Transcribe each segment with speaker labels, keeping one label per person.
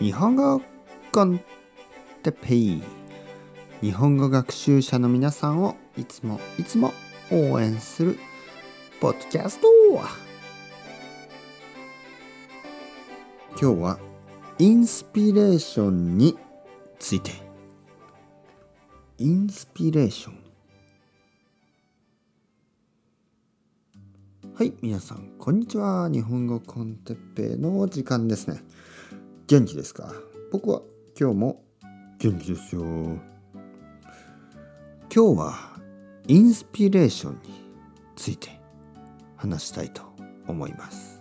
Speaker 1: 日本語コンテペイ。日本語学習者の皆さんをいつもいつも応援するポッドキャスト。今日はインスピレーションについて。インスピレーション。はい皆さんこんにちは。日本語コンテッペイの時間ですね。元気ですか？僕は今日も元気ですよ。今日はインスピレーションについて話したいと思います。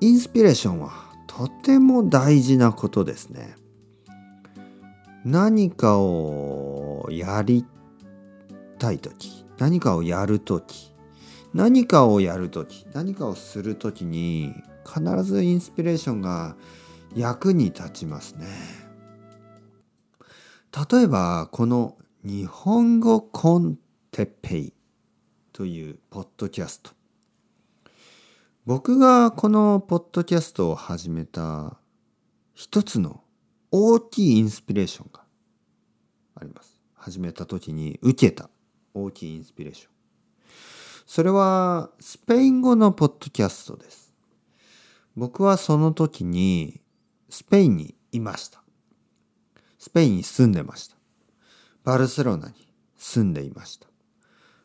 Speaker 1: インスピレーションはとても大事なことですね。何かをやりたい時何かをやる時何かをやる時何かをする時に必ずインスピレーションが役に立ちますね。例えばこの「日本語コンテッペイ」というポッドキャスト僕がこのポッドキャストを始めた一つの大きいインスピレーションがあります。始めた時に受けた大きいインスピレーション。それはスペイン語のポッドキャストです。僕はその時にスペインにいました。スペインに住んでました。バルセロナに住んでいました。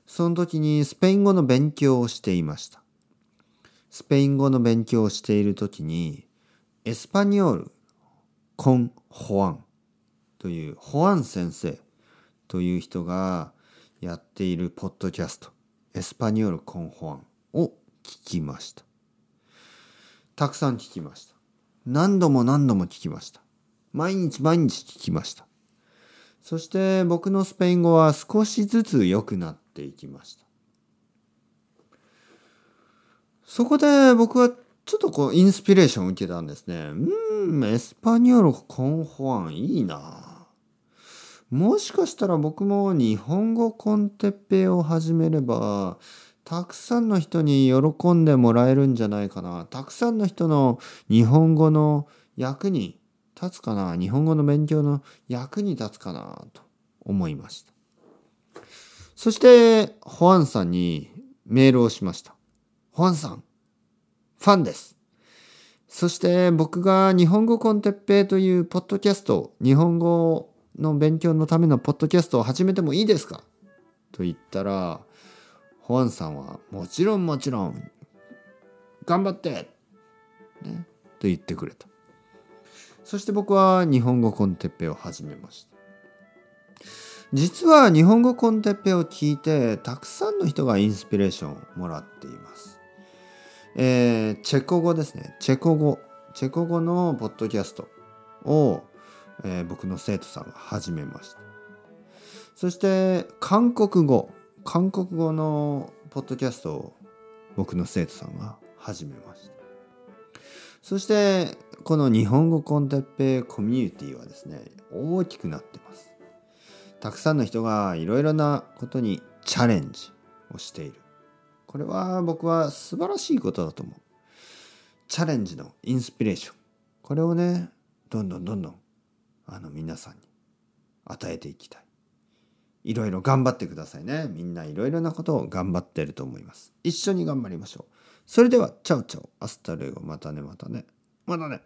Speaker 1: その時にスペイン語の勉強をしていました。スペイン語の勉強をしている時にエスパニョール・コン・ホアンというホアン先生という人がやっているポッドキャストエスパニョール・コン・ホアンを聞きました。たくさん聞きました。何度も何度も聞きました。毎日毎日聞きました。そして僕のスペイン語は少しずつ良くなっていきました。そこで僕はちょっとこうインスピレーションを受けたんですね。うん、エスパニョールコンホアンいいな。もしかしたら僕も日本語コンテッペを始めればたくさんの人に喜んでもらえるんじゃないかな。たくさんの人の日本語の役に立つかな。日本語の勉強の役に立つかなと思いました。そして、ホアンさんにメールをしました。ホアンさん、ファンです。そして僕が日本語コンテッペイというポッドキャスト、日本語の勉強のためのポッドキャストを始めてもいいですか？と言ったら、ホアンさんはもちろんもちろん頑張って、ね、と言ってくれた。そして僕は日本語コンテッペを始めました。実は日本語コンテッペを聞いてたくさんの人がインスピレーションをもらっています。えー、チェコ語ですね。チェコ語。チェコ語のポッドキャストを、えー、僕の生徒さんが始めました。そして韓国語。韓国語のポッドキャストを僕の生徒さんが始めました。そしてこの日本語コンテッペイコミュニティはですね大きくなってます。たくさんの人がいろいろなことにチャレンジをしている。これは僕は素晴らしいことだと思う。チャレンジのインスピレーション。これをねどんどんどんどんあの皆さんに与えていきたい。いろいろ頑張ってくださいね。みんないろいろなことを頑張ってると思います。一緒に頑張りましょう。それでは、 chao chao、hasta luego、またね、またね。またね。